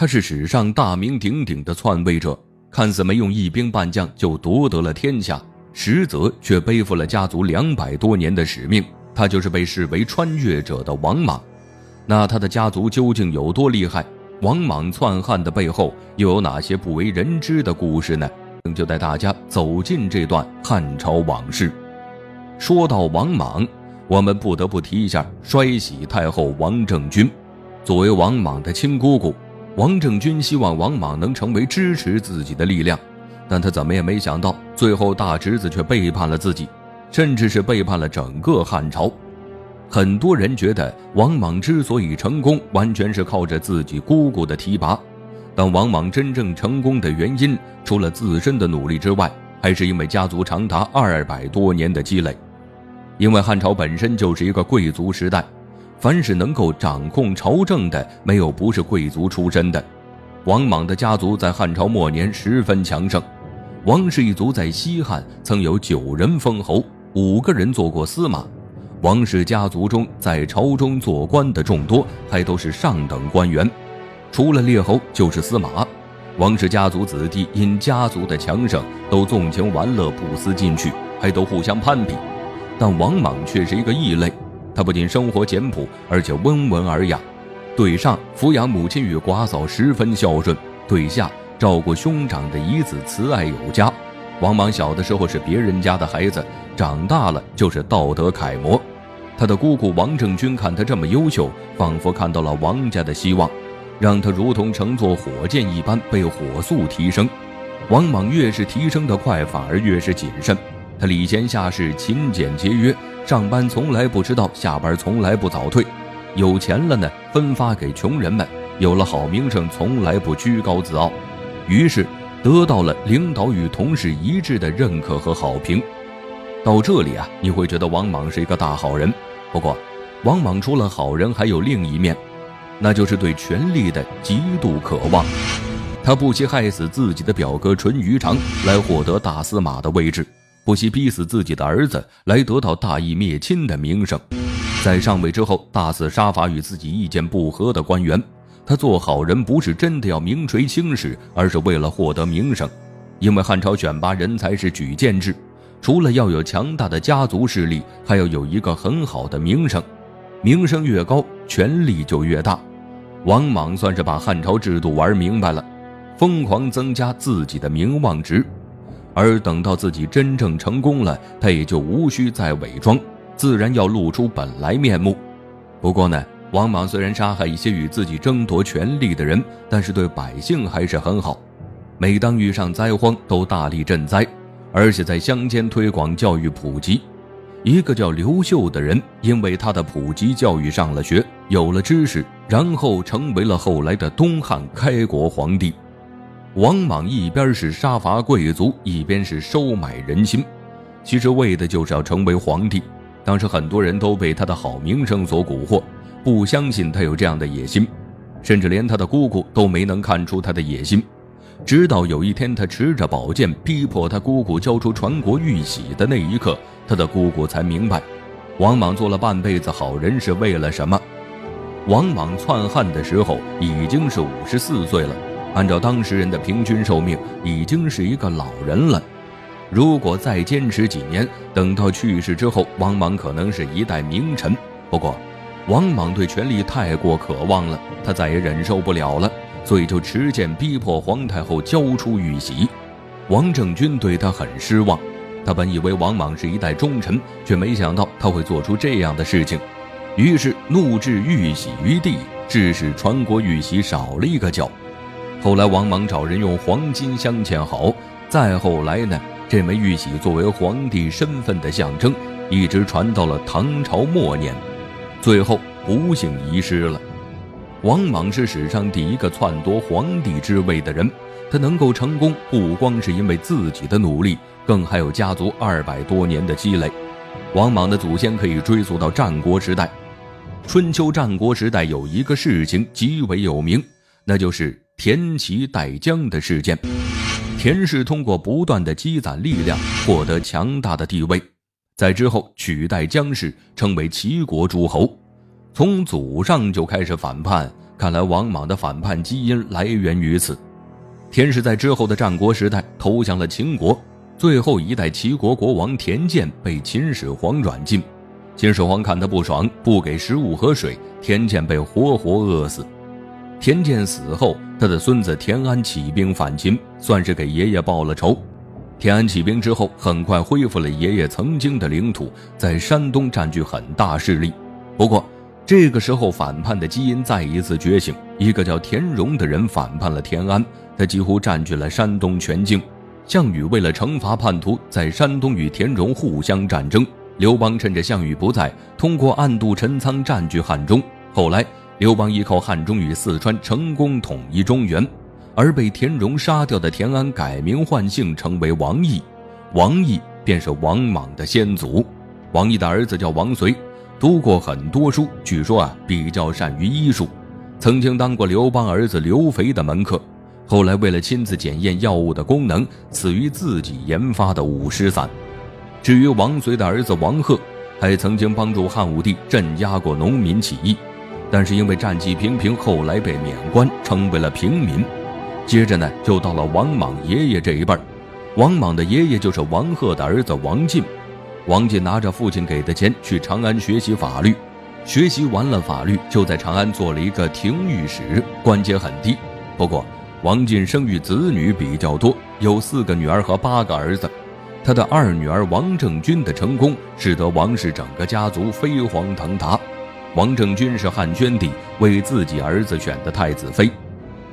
他是史上大名鼎鼎的篡位者，看似没用一兵半将就夺得了天下，实则却背负了家族两百多年的使命。他就是被视为穿越者的王莽。那他的家族究竟有多厉害？王莽篡汉的背后又有哪些不为人知的故事呢？就带大家走进这段汉朝往事。说到王莽，我们不得不提一下衰喜太后王政君。作为王莽的亲姑姑。王政君希望王莽能成为支持自己的力量，但他怎么也没想到，最后大侄子却背叛了自己，甚至是背叛了整个汉朝。很多人觉得王莽之所以成功，完全是靠着自己姑姑的提拔，但王莽真正成功的原因，除了自身的努力之外，还是因为家族长达二百多年的积累。因为汉朝本身就是一个贵族时代。凡是能够掌控朝政的，没有不是贵族出身的。王莽的家族在汉朝末年十分强盛，王氏一族在西汉曾有九人封侯，五个人做过司马。王氏家族中在朝中做官的众多，还都是上等官员，除了列侯就是司马。王氏家族子弟因家族的强盛，都纵情玩乐，不思进取，还都互相攀比。但王莽却是一个异类。他不仅生活简朴，而且温文尔雅，对上抚养母亲与寡嫂十分孝顺，对下照顾兄长的姨子慈爱有加。王莽小的时候是别人家的孩子，长大了就是道德楷模。他的姑姑王政君看他这么优秀，仿佛看到了王家的希望，让他如同乘坐火箭一般被火速提升。王莽越是提升的快，反而越是谨慎。他礼贤下士，勤俭节约，上班从来不迟到，下班从来不早退。有钱了呢，分发给穷人们；有了好名声，从来不居高自傲。于是得到了领导与同事一致的认可和好评。到这里啊，你会觉得王莽是一个大好人。不过，王莽除了好人，还有另一面，那就是对权力的极度渴望。他不惜害死自己的表哥淳于长，来获得大司马的位置。不惜逼死自己的儿子来得到大义灭亲的名声，在上位之后大肆杀伐与自己意见不合的官员。他做好人不是真的要名垂青史，而是为了获得名声。因为汉朝选拔人才是举荐制，除了要有强大的家族势力，还要有一个很好的名声。名声越高，权力就越大。王莽算是把汉朝制度玩明白了，疯狂增加自己的名望值。而等到自己真正成功了，他也就无需再伪装，自然要露出本来面目。不过呢，王莽虽然杀害一些与自己争夺权力的人，但是对百姓还是很好。每当遇上灾荒，都大力赈灾，而且在乡间推广教育普及。一个叫刘秀的人，因为他的普及教育上了学，有了知识，然后成为了后来的东汉开国皇帝。王莽一边是杀伐贵族，一边是收买人心，其实为的就是要成为皇帝。当时很多人都被他的好名声所蛊惑，不相信他有这样的野心，甚至连他的姑姑都没能看出他的野心。直到有一天，他持着宝剑逼迫他姑姑交出传国玉玺的那一刻，他的姑姑才明白，王莽做了半辈子好人是为了什么。王莽篡汉的时候已经是五十四岁了。按照当时人的平均寿命，已经是一个老人了。如果再坚持几年，等到去世之后，王莽可能是一代名臣。不过，王莽对权力太过渴望了，他再也忍受不了了，所以就持剑逼迫皇太后交出玉玺。王政君对他很失望，他本以为王莽是一代忠臣，却没想到他会做出这样的事情，于是怒掷玉玺于地，致使传国玉玺少了一个角。后来，王莽找人用黄金镶嵌好。再后来呢，这枚玉玺作为皇帝身份的象征，一直传到了唐朝末年，最后不幸遗失了。王莽是史上第一个篡夺皇帝之位的人，他能够成功，不光是因为自己的努力，更还有家族二百多年的积累。王莽的祖先可以追溯到战国时代。春秋战国时代有一个事情极为有名，那就是。田齐代姜的事件，田氏通过不断的积攒力量，获得强大的地位，在之后取代姜氏，成为齐国诸侯。从祖上就开始反叛，看来王莽的反叛基因来源于此。田氏在之后的战国时代投降了秦国，最后一代齐国国王田健被秦始皇软禁。秦始皇看他不爽，不给食物和水，田健被活活饿死。田健死后，他的孙子田安起兵反秦，算是给爷爷报了仇。田安起兵之后，很快恢复了爷爷曾经的领土，在山东占据很大势力。不过，这个时候反叛的基因再一次觉醒，一个叫田荣的人反叛了田安。他几乎占据了山东全境，项羽为了惩罚叛徒，在山东与田荣互相战争。刘邦趁着项羽不在，通过暗度陈仓占据汉中。后来，刘邦依靠汉中与四川成功统一中原，而被田荣杀掉的田安改名换姓，成为王毅。王毅便是王莽的先祖。王毅的儿子叫王随，读过很多书，据说啊比较善于医术，曾经当过刘邦儿子刘肥的门客。后来，为了亲自检验药物的功能，死于自己研发的五石散。至于王随的儿子王贺，还曾经帮助汉武帝镇压过农民起义，但是因为战绩平平，后来被免官，成为了平民。接着呢，就到了王莽爷爷这一辈儿。王莽的爷爷就是王贺的儿子王进。王进拿着父亲给的钱去长安学习法律，学习完了法律，就在长安做了一个廷御史，官阶很低。不过，王进生育子女比较多，有四个女儿和八个儿子。他的二女儿王政君的成功，使得王氏整个家族飞黄腾达。王政君是汉宣帝为自己儿子选的太子妃，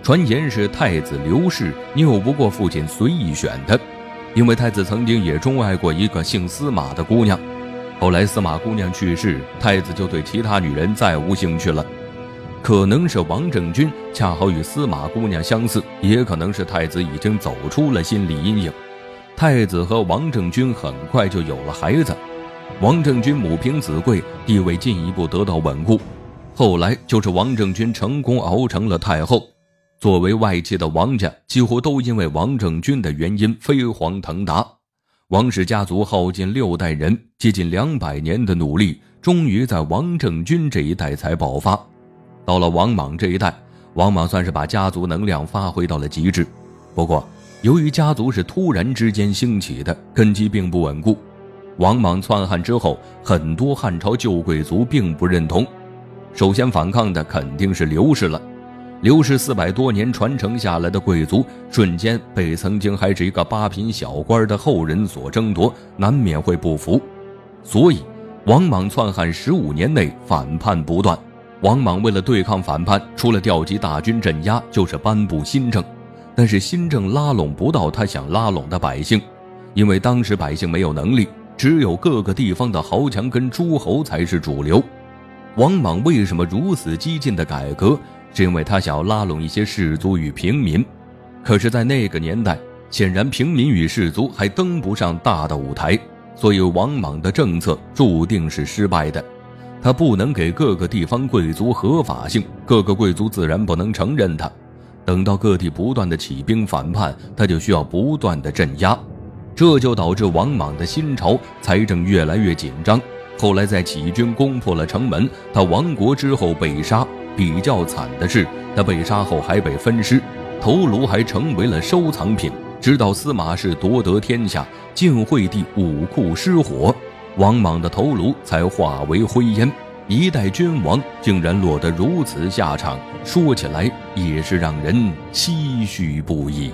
传言是太子刘氏拗不过父亲随意选的，因为太子曾经也钟爱过一个姓司马的姑娘。后来司马姑娘去世，太子就对其他女人再无兴趣了。可能是王政君恰好与司马姑娘相似，也可能是太子已经走出了心理阴影。太子和王政君很快就有了孩子，王政君母凭子贵，地位进一步得到稳固。后来就是王政君成功熬成了太后。作为外戚的王家，几乎都因为王政君的原因飞黄腾达。王氏家族耗尽六代人，接近两百年的努力，终于在王政君这一代才爆发。到了王莽这一代，王莽算是把家族能量发挥到了极致。不过，由于家族是突然之间兴起的，根基并不稳固。王莽篡汉之后，很多汉朝旧贵族并不认同。首先反抗的肯定是刘氏了。刘氏四百多年传承下来的贵族，瞬间被曾经还是一个八品小官的后人所争夺，难免会不服。所以，王莽篡汉十五年内反叛不断。王莽为了对抗反叛，除了调集大军镇压，就是颁布新政。但是新政拉拢不到他想拉拢的百姓，因为当时百姓没有能力，只有各个地方的豪强跟诸侯才是主流。王莽为什么如此激进的改革？是因为他想要拉拢一些士族与平民。可是，在那个年代，显然平民与士族还登不上大的舞台，所以王莽的政策注定是失败的。他不能给各个地方贵族合法性，各个贵族自然不能承认他。等到各地不断的起兵反叛，他就需要不断的镇压，这就导致王莽的新朝财政越来越紧张。后来在起义军攻破了城门，他亡国之后被杀。比较惨的是，他被杀后还被分尸，头颅还成为了收藏品。直到司马氏夺得天下，晋惠帝武库失火。王莽的头颅才化为灰烟，一代君王竟然落得如此下场，说起来也是让人唏嘘不已。